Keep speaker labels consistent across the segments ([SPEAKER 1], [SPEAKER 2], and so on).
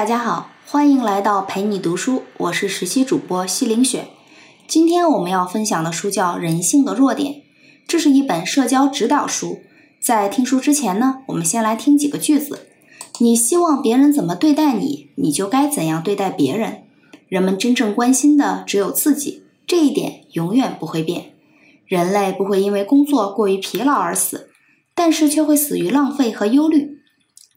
[SPEAKER 1] 大家好，欢迎来到陪你读书，我是实习主播西林雪。今天我们要分享的书叫《人性的弱点》，这是一本社交指导书。在听书之前呢，我们先来听几个句子：你希望别人怎么对待你，你就该怎样对待别人。人们真正关心的只有自己，这一点永远不会变。人类不会因为工作过于疲劳而死，但是却会死于浪费和忧虑。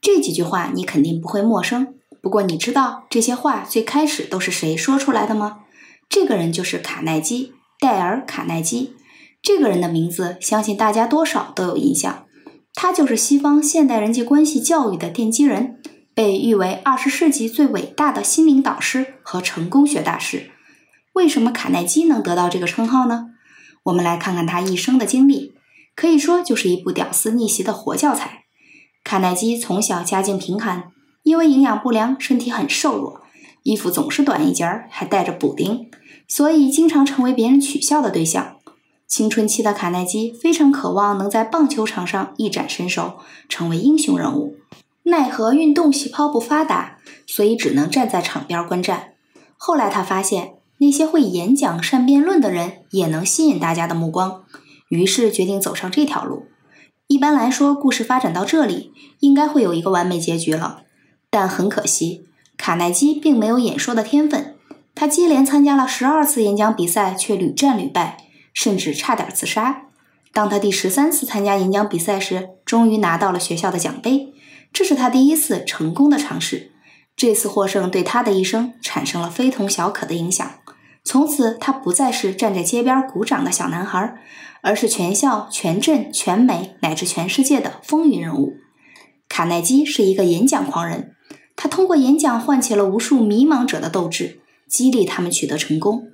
[SPEAKER 1] 这几句话你肯定不会陌生。不过你知道这些话最开始都是谁说出来的吗？这个人就是卡耐基，戴尔·卡耐基。这个人的名字，相信大家多少都有印象。他就是西方现代人际关系教育的奠基人，被誉为二十世纪最伟大的心灵导师和成功学大师。为什么卡耐基能得到这个称号呢？我们来看看他一生的经历，可以说就是一部屌丝逆袭的活教材。卡耐基从小家境贫寒。因为营养不良，身体很瘦弱，衣服总是短一截儿，还带着补丁，所以经常成为别人取笑的对象。青春期的卡耐基非常渴望能在棒球场上一展身手，成为英雄人物。奈何运动细胞不发达，所以只能站在场边观战。后来他发现，那些会演讲、善辩论的人也能吸引大家的目光，于是决定走上这条路。一般来说，故事发展到这里，应该会有一个完美结局了。但很可惜，卡耐基并没有演说的天分。他接连参加了十二次演讲比赛，却屡战屡败，甚至差点自杀。当他第十三次参加演讲比赛时，终于拿到了学校的奖杯。这是他第一次成功的尝试。这次获胜对他的一生产生了非同小可的影响。从此，他不再是站在街边鼓掌的小男孩，而是全校、全镇、全美乃至全世界的风云人物。卡耐基是一个演讲狂人。他通过演讲唤起了无数迷茫者的斗志，激励他们取得成功。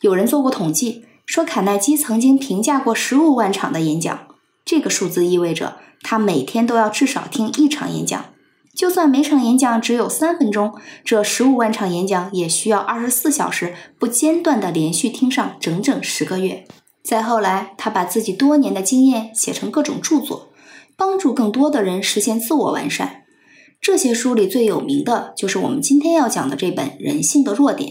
[SPEAKER 1] 有人做过统计，说卡耐基曾经评价过十五万场的演讲，这个数字意味着他每天都要至少听一场演讲。就算每场演讲只有三分钟，这十五万场演讲也需要二十四小时不间断地连续听上整整十个月。再后来，他把自己多年的经验写成各种著作，帮助更多的人实现自我完善。这些书里最有名的就是我们今天要讲的这本《人性的弱点》。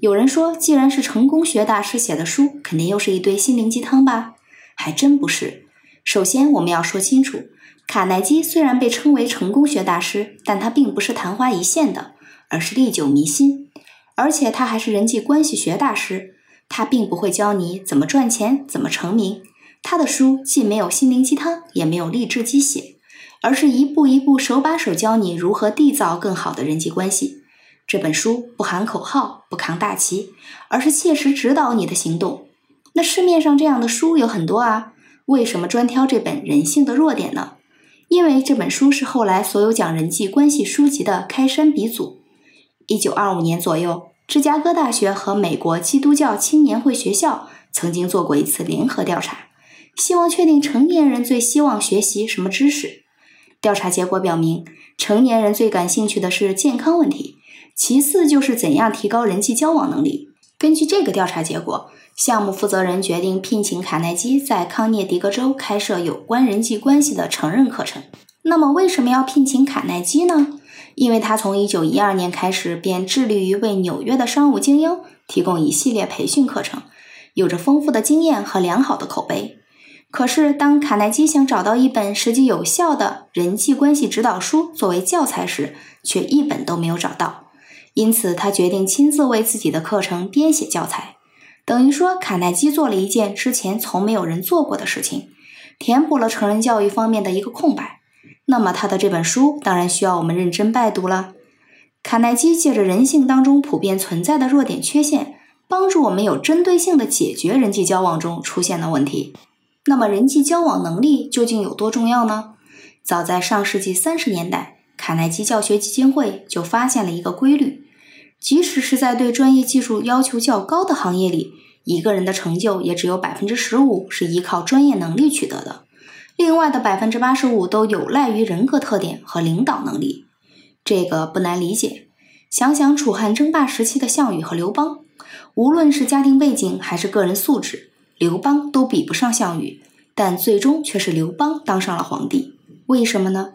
[SPEAKER 1] 有人说，既然是成功学大师写的书，肯定又是一堆心灵鸡汤吧？还真不是。首先，我们要说清楚，卡耐基虽然被称为成功学大师，但他并不是昙花一现的，而是历久弥新。而且他还是人际关系学大师，他并不会教你怎么赚钱、怎么成名。他的书既没有心灵鸡汤，也没有励志鸡血。而是一步一步手把手教你如何缔造更好的人际关系。这本书不喊口号，不扛大旗，而是切实指导你的行动。那市面上这样的书有很多啊，为什么专挑这本《人性的弱点》呢？因为这本书是后来所有讲人际关系书籍的开山鼻祖。一九二五年左右，芝加哥大学和美国基督教青年会学校曾经做过一次联合调查，希望确定成年人最希望学习什么知识。调查结果表明，成年人最感兴趣的是健康问题，其次就是怎样提高人际交往能力。根据这个调查结果，项目负责人决定聘请卡耐基在康涅狄格州开设有关人际关系的成人课程。那么，为什么要聘请卡耐基呢？因为他从1912年开始便致力于为纽约的商务精英提供一系列培训课程，有着丰富的经验和良好的口碑。可是，当卡耐基想找到一本实际有效的人际关系指导书作为教材时，却一本都没有找到。因此，他决定亲自为自己的课程编写教材。等于说，卡耐基做了一件之前从没有人做过的事情，填补了成人教育方面的一个空白。那么，他的这本书当然需要我们认真拜读了。卡耐基借着人性当中普遍存在的弱点缺陷，帮助我们有针对性的解决人际交往中出现的问题。那么，人际交往能力究竟有多重要呢？早在上世纪三十年代，卡耐基教学基金会就发现了一个规律：即使是在对专业技术要求较高的行业里，一个人的成就也只有百分之十五是依靠专业能力取得的，另外的百分之八十五都有赖于人格特点和领导能力。这个不难理解，想想楚汉争霸时期的项羽和刘邦，无论是家庭背景还是个人素质。刘邦都比不上项羽，但最终却是刘邦当上了皇帝。为什么呢？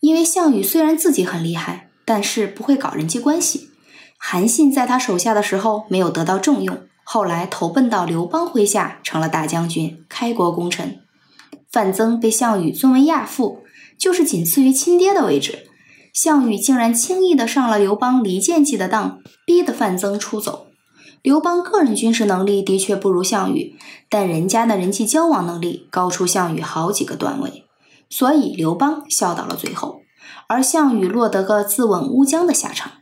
[SPEAKER 1] 因为项羽虽然自己很厉害，但是不会搞人际关系。韩信在他手下的时候没有得到重用，后来投奔到刘邦麾下，成了大将军，开国功臣。范增被项羽尊为亚父，就是仅次于亲爹的位置。项羽竟然轻易的上了刘邦离间计的当，逼得范增出走。刘邦个人军事能力的确不如项羽，但人家的人际交往能力高出项羽好几个段位，所以刘邦笑到了最后，而项羽落得个自刎乌江的下场。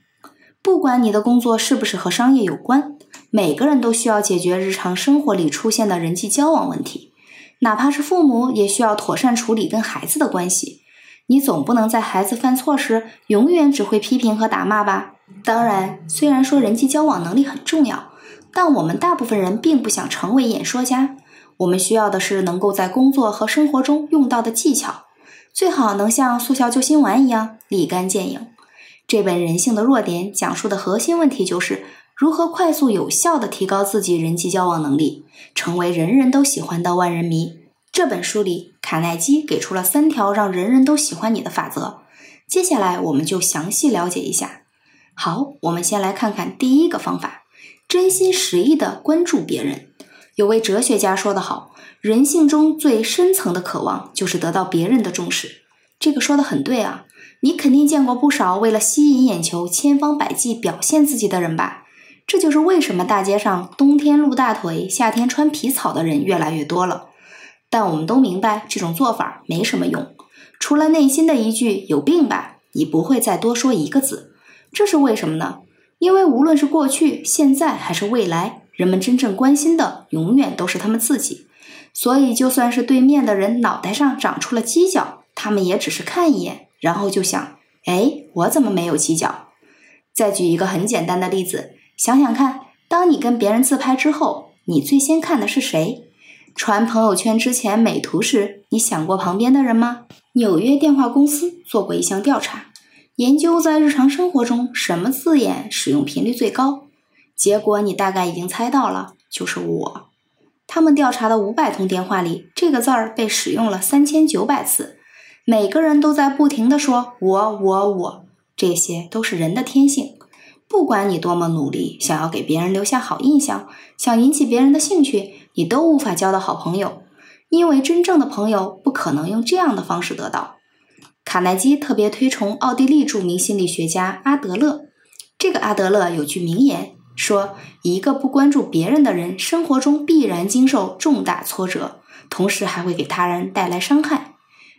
[SPEAKER 1] 不管你的工作是不是和商业有关，每个人都需要解决日常生活里出现的人际交往问题，哪怕是父母也需要妥善处理跟孩子的关系。你总不能在孩子犯错时永远只会批评和打骂吧？当然，虽然说人际交往能力很重要，但我们大部分人并不想成为演说家。我们需要的是能够在工作和生活中用到的技巧，最好能像速效救心丸一样立竿见影。这本《人性的弱点》讲述的核心问题就是如何快速有效地提高自己人际交往能力，成为人人都喜欢的万人迷。这本书里，卡耐基给出了三条让人人都喜欢你的法则。接下来，我们就详细了解一下。好，我们先来看看第一个方法：真心实意的关注别人。有位哲学家说得好，人性中最深层的渴望就是得到别人的重视。这个说的很对啊！你肯定见过不少为了吸引眼球，千方百计表现自己的人吧？这就是为什么大街上冬天露大腿，夏天穿皮草的人越来越多了。但我们都明白，这种做法没什么用，除了内心的一句“有病吧”，你不会再多说一个字。这是为什么呢？因为无论是过去、现在还是未来，人们真正关心的永远都是他们自己。所以，就算是对面的人脑袋上长出了犄角，他们也只是看一眼，然后就想：“哎，我怎么没有犄角？”再举一个很简单的例子，想想看，当你跟别人自拍之后，你最先看的是谁？传朋友圈之前美图时，你想过旁边的人吗？纽约电话公司做过一项调查，研究在日常生活中什么字眼使用频率最高。结果你大概已经猜到了，就是我。他们调查的五百通电话里，这个字儿被使用了三千九百次。每个人都在不停地说“我我我”，这些都是人的天性。不管你多么努力，想要给别人留下好印象，想引起别人的兴趣。你都无法交到好朋友，因为真正的朋友不可能用这样的方式得到。卡耐基特别推崇奥地利著名心理学家阿德勒。这个阿德勒有句名言说：“一个不关注别人的人，生活中必然经受重大挫折，同时还会给他人带来伤害。”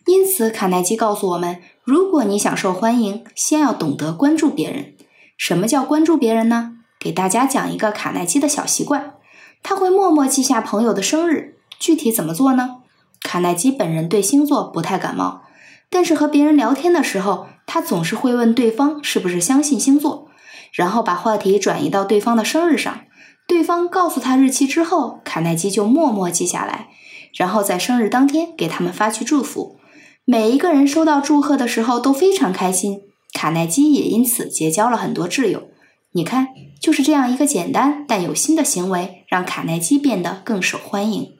[SPEAKER 1] 因此，卡耐基告诉我们：如果你想受欢迎，先要懂得关注别人。什么叫关注别人呢？给大家讲一个卡耐基的小习惯。他会默默记下朋友的生日，具体怎么做呢？卡耐基本人对星座不太感冒，但是和别人聊天的时候，他总是会问对方是不是相信星座，然后把话题转移到对方的生日上。对方告诉他日期之后，卡耐基就默默记下来，然后在生日当天给他们发去祝福。每一个人收到祝贺的时候都非常开心，卡耐基也因此结交了很多挚友。你看，就是这样一个简单但有心的行为，让卡耐基变得更受欢迎。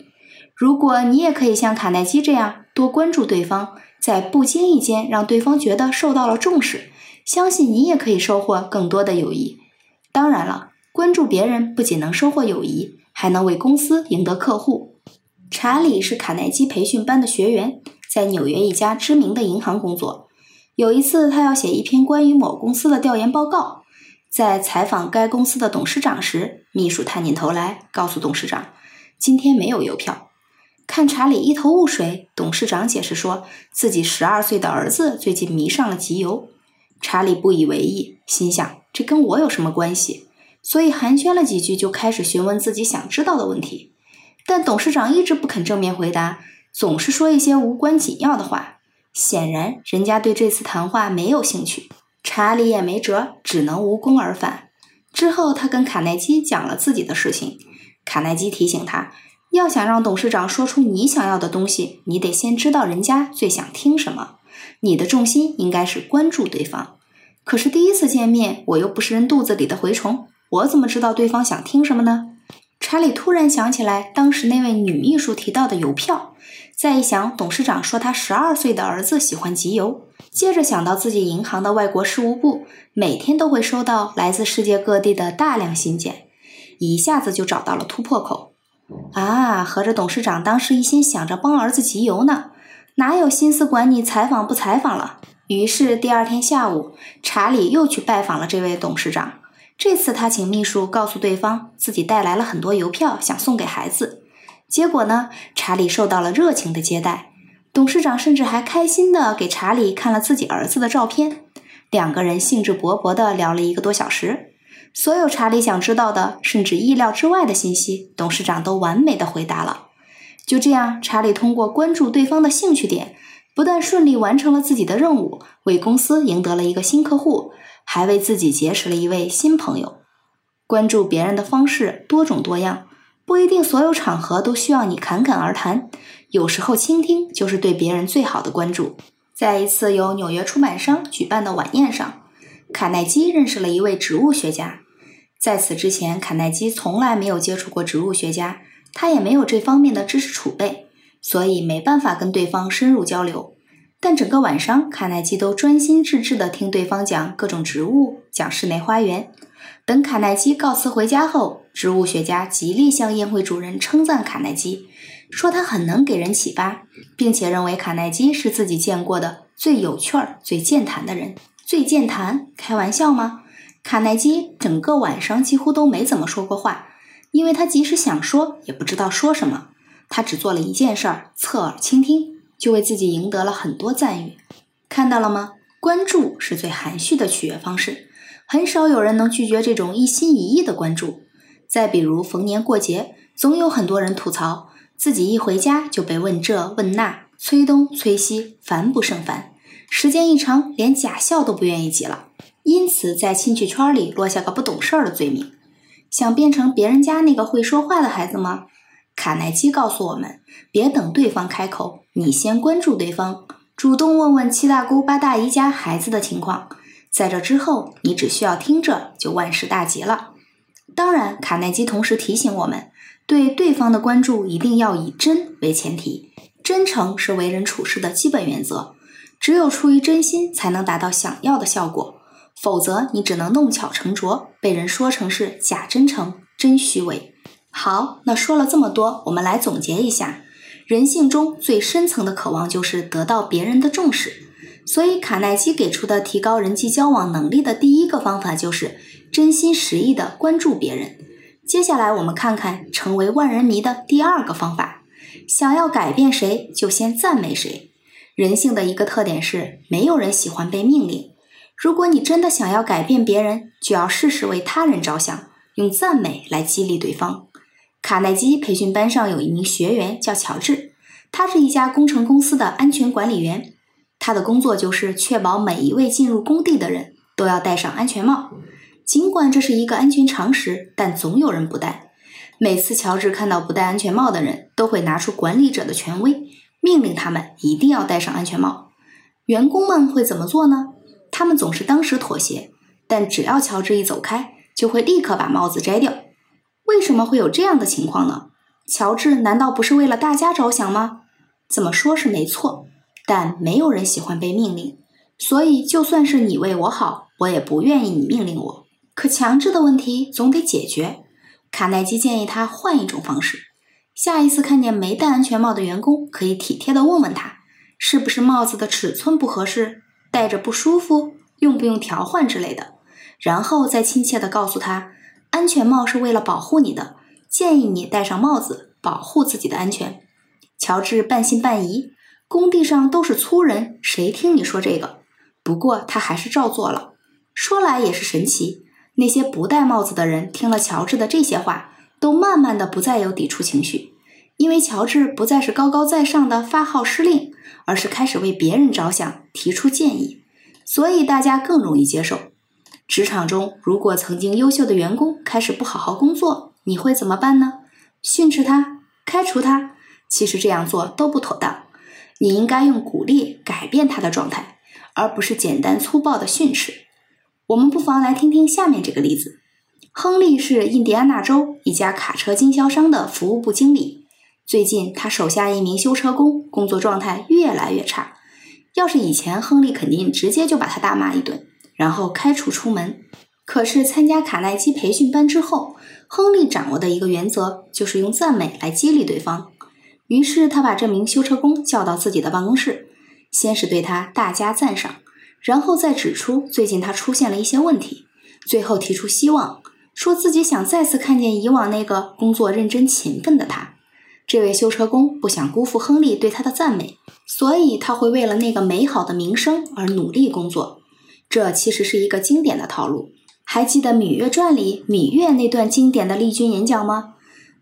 [SPEAKER 1] 如果你也可以像卡耐基这样多关注对方，在不经意间让对方觉得受到了重视，相信你也可以收获更多的友谊。当然了，关注别人不仅能收获友谊，还能为公司赢得客户。查理是卡耐基培训班的学员，在纽约一家知名的银行工作。有一次，他要写一篇关于某公司的调研报告。在采访该公司的董事长时，秘书探进头来告诉董事长：“今天没有邮票。”看查理一头雾水，董事长解释说自己十二岁的儿子最近迷上了集邮。查理不以为意，心想这跟我有什么关系？所以寒暄了几句，就开始询问自己想知道的问题。但董事长一直不肯正面回答，总是说一些无关紧要的话。显然，人家对这次谈话没有兴趣。查理也没辙，只能无功而返。之后，他跟卡耐基讲了自己的事情。卡耐基提醒他，要想让董事长说出你想要的东西，你得先知道人家最想听什么。你的重心应该是关注对方。可是第一次见面，我又不是人肚子里的蛔虫，我怎么知道对方想听什么呢？查理突然想起来当时那位女秘书提到的邮票，再一想董事长说他十二岁的儿子喜欢集邮，接着想到自己银行的外国事务部每天都会收到来自世界各地的大量信件，一下子就找到了突破口。啊，合着董事长当时一心想着帮儿子集邮呢，哪有心思管你采访不采访了？于是第二天下午，查理又去拜访了这位董事长。这次他请秘书告诉对方自己带来了很多邮票，想送给孩子。结果呢，查理受到了热情的接待，董事长甚至还开心的给查理看了自己儿子的照片。两个人兴致勃勃地聊了一个多小时，所有查理想知道的，甚至意料之外的信息，董事长都完美的回答了。就这样，查理通过关注对方的兴趣点，不但顺利完成了自己的任务，为公司赢得了一个新客户。还为自己结识了一位新朋友。关注别人的方式多种多样，不一定所有场合都需要你侃侃而谈。有时候倾听就是对别人最好的关注。在一次由纽约出版商举办的晚宴上，卡耐基认识了一位植物学家。在此之前，卡耐基从来没有接触过植物学家，他也没有这方面的知识储备，所以没办法跟对方深入交流。但整个晚上，卡耐基都专心致志地听对方讲各种植物，讲室内花园。等卡耐基告辞回家后，植物学家极力向宴会主人称赞卡耐基，说他很能给人启发，并且认为卡耐基是自己见过的最有趣儿、最健谈的人。最健谈？开玩笑吗？卡耐基整个晚上几乎都没怎么说过话，因为他即使想说，也不知道说什么。他只做了一件事儿：侧耳倾听。就为自己赢得了很多赞誉，看到了吗？关注是最含蓄的取悦方式，很少有人能拒绝这种一心一意的关注。再比如逢年过节，总有很多人吐槽自己一回家就被问这问那，催东催西，烦不胜烦。时间一长，连假笑都不愿意挤了，因此在亲戚圈里落下个不懂事儿的罪名。想变成别人家那个会说话的孩子吗？卡耐基告诉我们：别等对方开口，你先关注对方，主动问问七大姑八大姨家孩子的情况。在这之后，你只需要听着，就万事大吉了。当然，卡耐基同时提醒我们，对对方的关注一定要以真为前提，真诚是为人处事的基本原则。只有出于真心，才能达到想要的效果，否则你只能弄巧成拙，被人说成是假真诚、真虚伪。好，那说了这么多，我们来总结一下：人性中最深层的渴望就是得到别人的重视。所以，卡耐基给出的提高人际交往能力的第一个方法就是真心实意的关注别人。接下来，我们看看成为万人迷的第二个方法：想要改变谁，就先赞美谁。人性的一个特点是，没有人喜欢被命令。如果你真的想要改变别人，就要事事为他人着想，用赞美来激励对方。卡耐基培训班上有一名学员叫乔治，他是一家工程公司的安全管理员。他的工作就是确保每一位进入工地的人都要戴上安全帽。尽管这是一个安全常识，但总有人不戴。每次乔治看到不戴安全帽的人，都会拿出管理者的权威，命令他们一定要戴上安全帽。员工们会怎么做呢？他们总是当时妥协，但只要乔治一走开，就会立刻把帽子摘掉。为什么会有这样的情况呢？乔治难道不是为了大家着想吗？怎么说是没错，但没有人喜欢被命令，所以就算是你为我好，我也不愿意你命令我。可强制的问题总得解决。卡耐基建议他换一种方式：下一次看见没戴安全帽的员工，可以体贴地问问他，是不是帽子的尺寸不合适，戴着不舒服，用不用调换之类的，然后再亲切地告诉他。安全帽是为了保护你的，建议你戴上帽子，保护自己的安全。乔治半信半疑，工地上都是粗人，谁听你说这个？不过他还是照做了。说来也是神奇，那些不戴帽子的人听了乔治的这些话，都慢慢的不再有抵触情绪，因为乔治不再是高高在上的发号施令，而是开始为别人着想，提出建议，所以大家更容易接受。职场中，如果曾经优秀的员工开始不好好工作，你会怎么办呢？训斥他，开除他？其实这样做都不妥当。你应该用鼓励改变他的状态，而不是简单粗暴的训斥。我们不妨来听听下面这个例子：亨利是印第安纳州一家卡车经销商的服务部经理。最近，他手下一名修车工工作状态越来越差。要是以前，亨利肯定直接就把他大骂一顿，然后开除出门。可是参加卡耐基培训班之后，亨利掌握的一个原则就是用赞美来激励对方。于是，他把这名修车工叫到自己的办公室，先是对他大加赞赏，然后再指出最近他出现了一些问题，最后提出希望，说自己想再次看见以往那个工作认真勤奋的他。这位修车工不想辜负亨利对他的赞美，所以他会为了那个美好的名声而努力工作。这其实是一个经典的套路。还记得《芈月传》里芈月那段经典的立军演讲吗？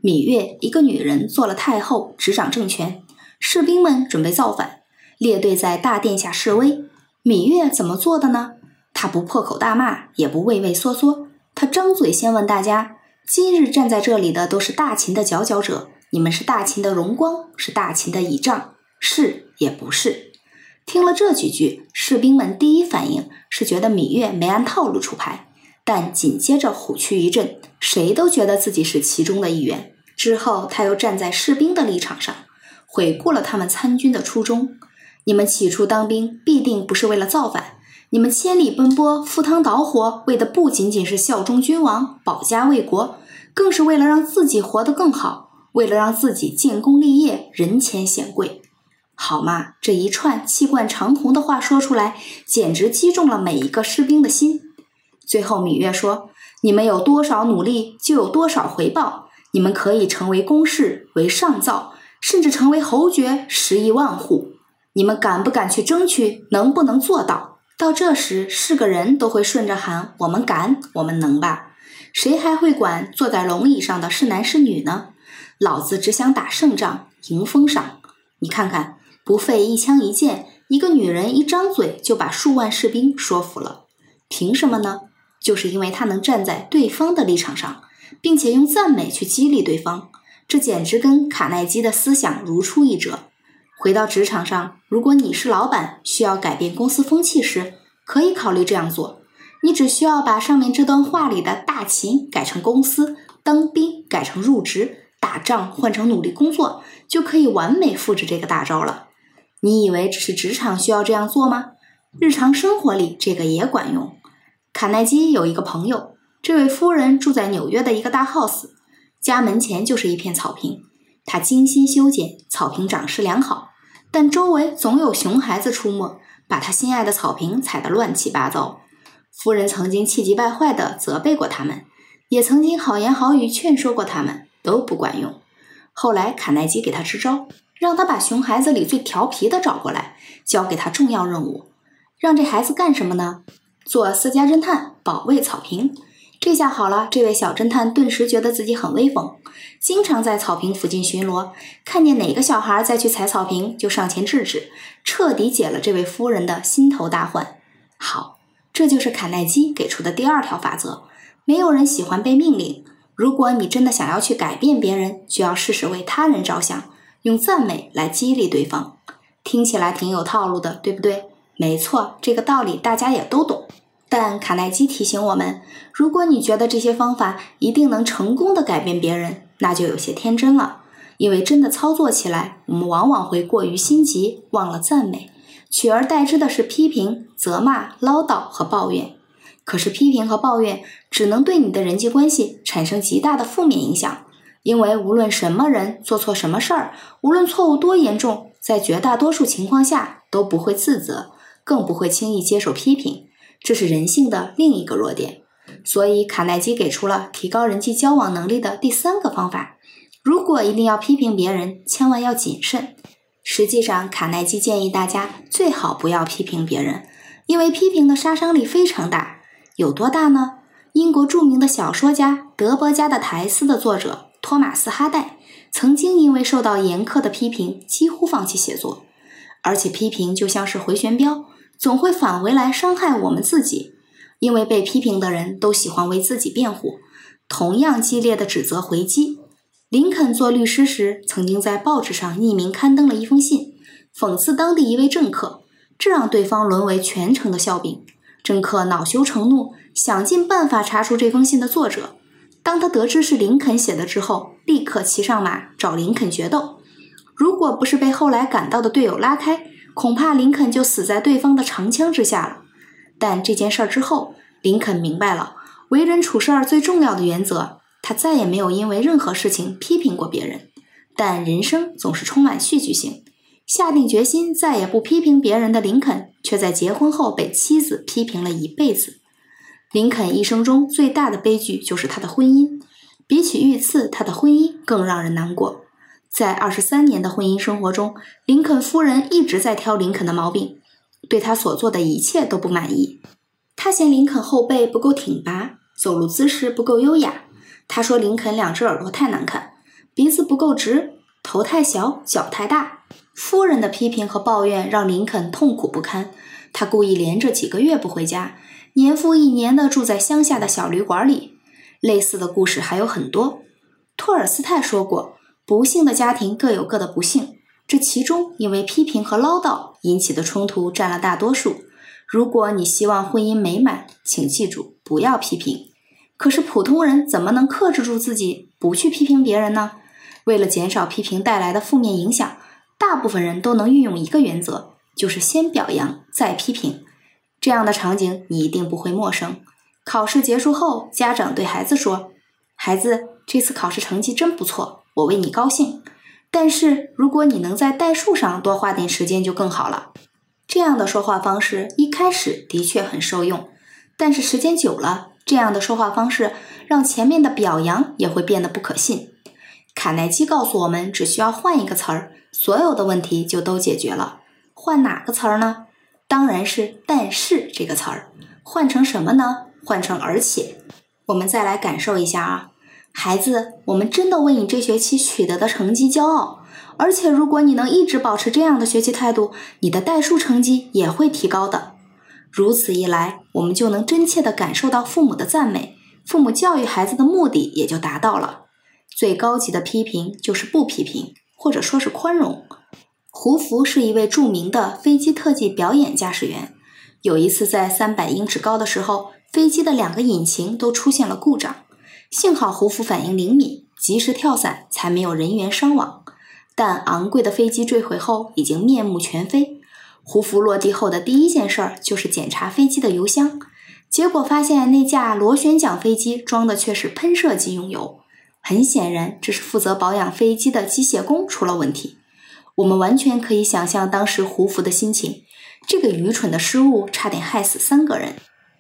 [SPEAKER 1] 芈月一个女人做了太后，执掌政权，士兵们准备造反，列队在大殿下示威。芈月怎么做的呢？她不破口大骂，也不畏畏缩缩，她张嘴先问大家：今日站在这里的都是大秦的佼佼者。你们是大秦的荣光，是大秦的倚仗，是也不是？听了这几句，士兵们第一反应是觉得芈月没按套路出牌，但紧接着虎躯一震，谁都觉得自己是其中的一员。之后，他又站在士兵的立场上，回顾了他们参军的初衷：你们起初当兵，必定不是为了造反；你们千里奔波、赴汤蹈火，为的不仅仅是效忠君王、保家卫国，更是为了让自己活得更好。为了让自己建功立业、人前显贵，好嘛，这一串气贯长虹的话说出来，简直击中了每一个士兵的心。最后，芈月说：“你们有多少努力，就有多少回报。你们可以成为公室，为上造，甚至成为侯爵，十亿万户。你们敢不敢去争取？能不能做到？”到这时，是个人都会顺着喊：“我们敢，我们能吧？”谁还会管坐在龙椅上的是男是女呢？老子只想打胜仗，迎封赏。你看看，不费一枪一箭，一个女人一张嘴就把数万士兵说服了。凭什么呢？就是因为她能站在对方的立场上，并且用赞美去激励对方。这简直跟卡耐基的思想如出一辙。回到职场上，如果你是老板，需要改变公司风气时，可以考虑这样做。你只需要把上面这段话里的大秦改成公司，当兵改成入职。打仗换成努力工作，就可以完美复制这个大招了。你以为只是职场需要这样做吗？日常生活里这个也管用。卡耐基有一个朋友，这位夫人住在纽约的一个大 house，家门前就是一片草坪。他精心修剪，草坪长势良好，但周围总有熊孩子出没，把他心爱的草坪踩得乱七八糟。夫人曾经气急败坏地责备过他们，也曾经好言好语劝说过他们。都不管用。后来卡耐基给他支招，让他把熊孩子里最调皮的找过来，交给他重要任务。让这孩子干什么呢？做私家侦探，保卫草坪。这下好了，这位小侦探顿时觉得自己很威风，经常在草坪附近巡逻，看见哪个小孩再去踩草坪，就上前制止，彻底解了这位夫人的心头大患。好，这就是卡耐基给出的第二条法则：没有人喜欢被命令。如果你真的想要去改变别人，就要试试为他人着想，用赞美来激励对方。听起来挺有套路的，对不对？没错，这个道理大家也都懂。但卡耐基提醒我们，如果你觉得这些方法一定能成功的改变别人，那就有些天真了。因为真的操作起来，我们往往会过于心急，忘了赞美，取而代之的是批评、责骂、唠叨和抱怨。可是批评和抱怨只能对你的人际关系产生极大的负面影响，因为无论什么人做错什么事儿，无论错误多严重，在绝大多数情况下都不会自责，更不会轻易接受批评，这是人性的另一个弱点。所以卡耐基给出了提高人际交往能力的第三个方法：如果一定要批评别人，千万要谨慎。实际上，卡耐基建议大家最好不要批评别人，因为批评的杀伤力非常大。有多大呢？英国著名的小说家《德伯家的苔丝》的作者托马斯·哈代，曾经因为受到严苛的批评，几乎放弃写作。而且批评就像是回旋镖，总会返回来伤害我们自己。因为被批评的人都喜欢为自己辩护，同样激烈的指责回击。林肯做律师时，曾经在报纸上匿名刊登了一封信，讽刺当地一位政客，这让对方沦为全城的笑柄。政客恼羞成怒，想尽办法查出这封信的作者，当他得知是林肯写的之后，立刻骑上马找林肯决斗。如果不是被后来赶到的队友拉开，恐怕林肯就死在对方的长枪之下了。但这件事儿之后，林肯明白了为人处事儿最重要的原则，他再也没有因为任何事情批评过别人。但人生总是充满戏剧性，下定决心再也不批评别人的林肯，却在结婚后被妻子批评了一辈子。林肯一生中最大的悲剧就是他的婚姻，比起遇刺，他的婚姻更让人难过。在二十三年的婚姻生活中，林肯夫人一直在挑林肯的毛病，对他所做的一切都不满意。他嫌林肯后背不够挺拔，走路姿势不够优雅。他说林肯两只耳朵太难看，鼻子不够直，头太小，脚太大。夫人的批评和抱怨让林肯痛苦不堪，他故意连着几个月不回家。年复一年地住在乡下的小旅馆里，类似的故事还有很多。托尔斯泰说过：“不幸的家庭各有各的不幸，这其中因为批评和唠叨引起的冲突占了大多数。如果你希望婚姻美满，请记住不要批评。可是普通人怎么能克制住自己不去批评别人呢？为了减少批评带来的负面影响，大部分人都能运用一个原则，就是先表扬再批评。”这样的场景你一定不会陌生。考试结束后，家长对孩子说：“孩子，这次考试成绩真不错，我为你高兴。但是如果你能在代数上多花点时间就更好了。”这样的说话方式一开始的确很受用，但是时间久了，这样的说话方式让前面的表扬也会变得不可信。卡耐基告诉我们，只需要换一个词儿，所有的问题就都解决了。换哪个词儿呢？当然是“但是”这个词儿，换成什么呢？换成“而且”。我们再来感受一下啊，孩子，我们真的为你这学期取得的成绩骄傲。而且，如果你能一直保持这样的学习态度，你的代数成绩也会提高的。如此一来，我们就能真切地感受到父母的赞美，父母教育孩子的目的也就达到了。最高级的批评就是不批评，或者说是宽容。胡福是一位著名的飞机特技表演驾驶员。有一次，在三百英尺高的时候，飞机的两个引擎都出现了故障。幸好胡福反应灵敏，及时跳伞，才没有人员伤亡。但昂贵的飞机坠毁后，已经面目全非。胡福落地后的第一件事儿就是检查飞机的油箱，结果发现那架螺旋桨飞机装的却是喷射机用油。很显然，这是负责保养飞机的机械工出了问题。我们完全可以想象当时胡福的心情，这个愚蠢的失误差点害死三个人。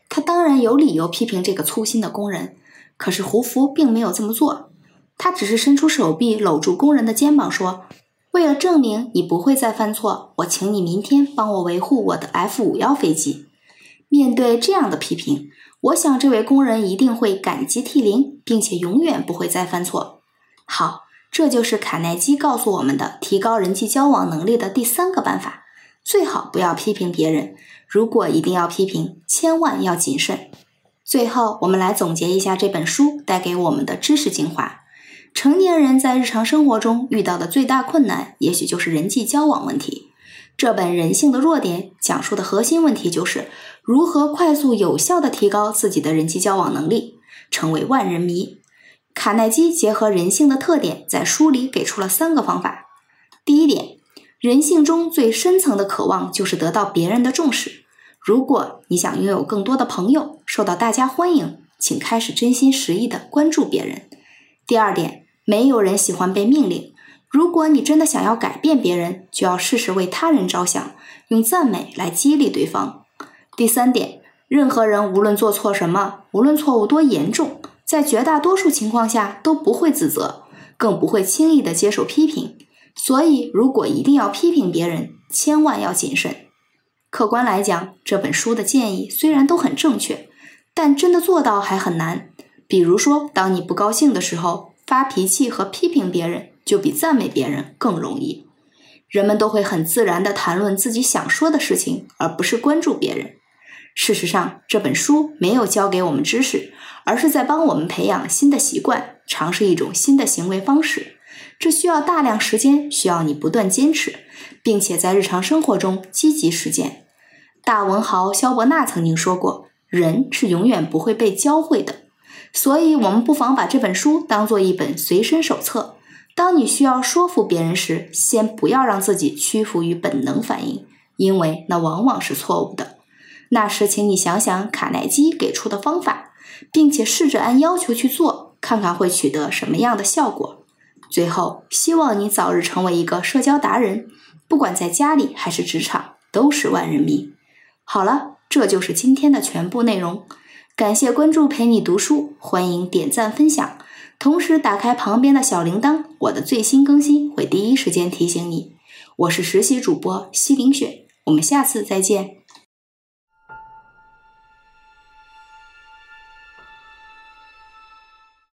[SPEAKER 1] 他当然有理由批评这个粗心的工人，可是胡福并没有这么做，他只是伸出手臂搂住工人的肩膀说：“为了证明你不会再犯错，我请你明天帮我维护我的 F 五幺飞机。”面对这样的批评，我想这位工人一定会感激涕零，并且永远不会再犯错。好。这就是卡耐基告诉我们的提高人际交往能力的第三个办法：最好不要批评别人。如果一定要批评，千万要谨慎。最后，我们来总结一下这本书带给我们的知识精华。成年人在日常生活中遇到的最大困难，也许就是人际交往问题。这本《人性的弱点》讲述的核心问题就是如何快速有效地提高自己的人际交往能力，成为万人迷。卡耐基结合人性的特点，在书里给出了三个方法。第一点，人性中最深层的渴望就是得到别人的重视。如果你想拥有更多的朋友，受到大家欢迎，请开始真心实意的关注别人。第二点，没有人喜欢被命令。如果你真的想要改变别人，就要试试为他人着想，用赞美来激励对方。第三点，任何人无论做错什么，无论错误多严重。在绝大多数情况下都不会自责，更不会轻易的接受批评。所以，如果一定要批评别人，千万要谨慎。客观来讲，这本书的建议虽然都很正确，但真的做到还很难。比如说，当你不高兴的时候，发脾气和批评别人就比赞美别人更容易。人们都会很自然地谈论自己想说的事情，而不是关注别人。事实上，这本书没有教给我们知识，而是在帮我们培养新的习惯，尝试一种新的行为方式。这需要大量时间，需要你不断坚持，并且在日常生活中积极实践。大文豪萧伯纳曾经说过：“人是永远不会被教会的。”所以，我们不妨把这本书当做一本随身手册。当你需要说服别人时，先不要让自己屈服于本能反应，因为那往往是错误的。那时，请你想想卡耐基给出的方法，并且试着按要求去做，看看会取得什么样的效果。最后，希望你早日成为一个社交达人，不管在家里还是职场，都是万人迷。好了，这就是今天的全部内容。感谢关注陪你读书，欢迎点赞分享，同时打开旁边的小铃铛，我的最新更新会第一时间提醒你。我是实习主播西林雪，我们下次再见。